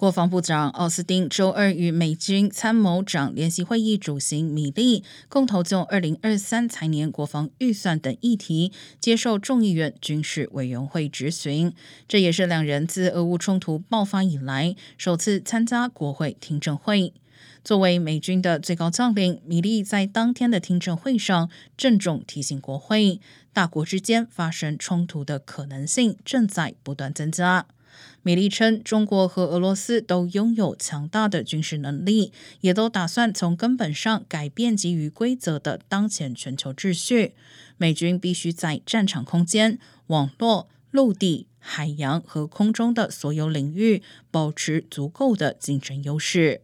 国防部长奥斯汀周二与美军参谋长联席会议主席米利共同就二零二三财年国防预算等议题接受众议院军事委员会质询，这也是两人自俄乌冲突爆发以来首次参加国会听证会。作为美军的最高将领，米利在当天的听证会上郑重提醒国会，大国之间发生冲突的可能性正在不断增加。米利称，中国和俄罗斯都拥有强大的军事能力，也都打算从根本上改变基于规则的当前全球秩序。美军必须在战场空间、网络、陆地、海洋和空中的所有领域保持足够的竞争优势。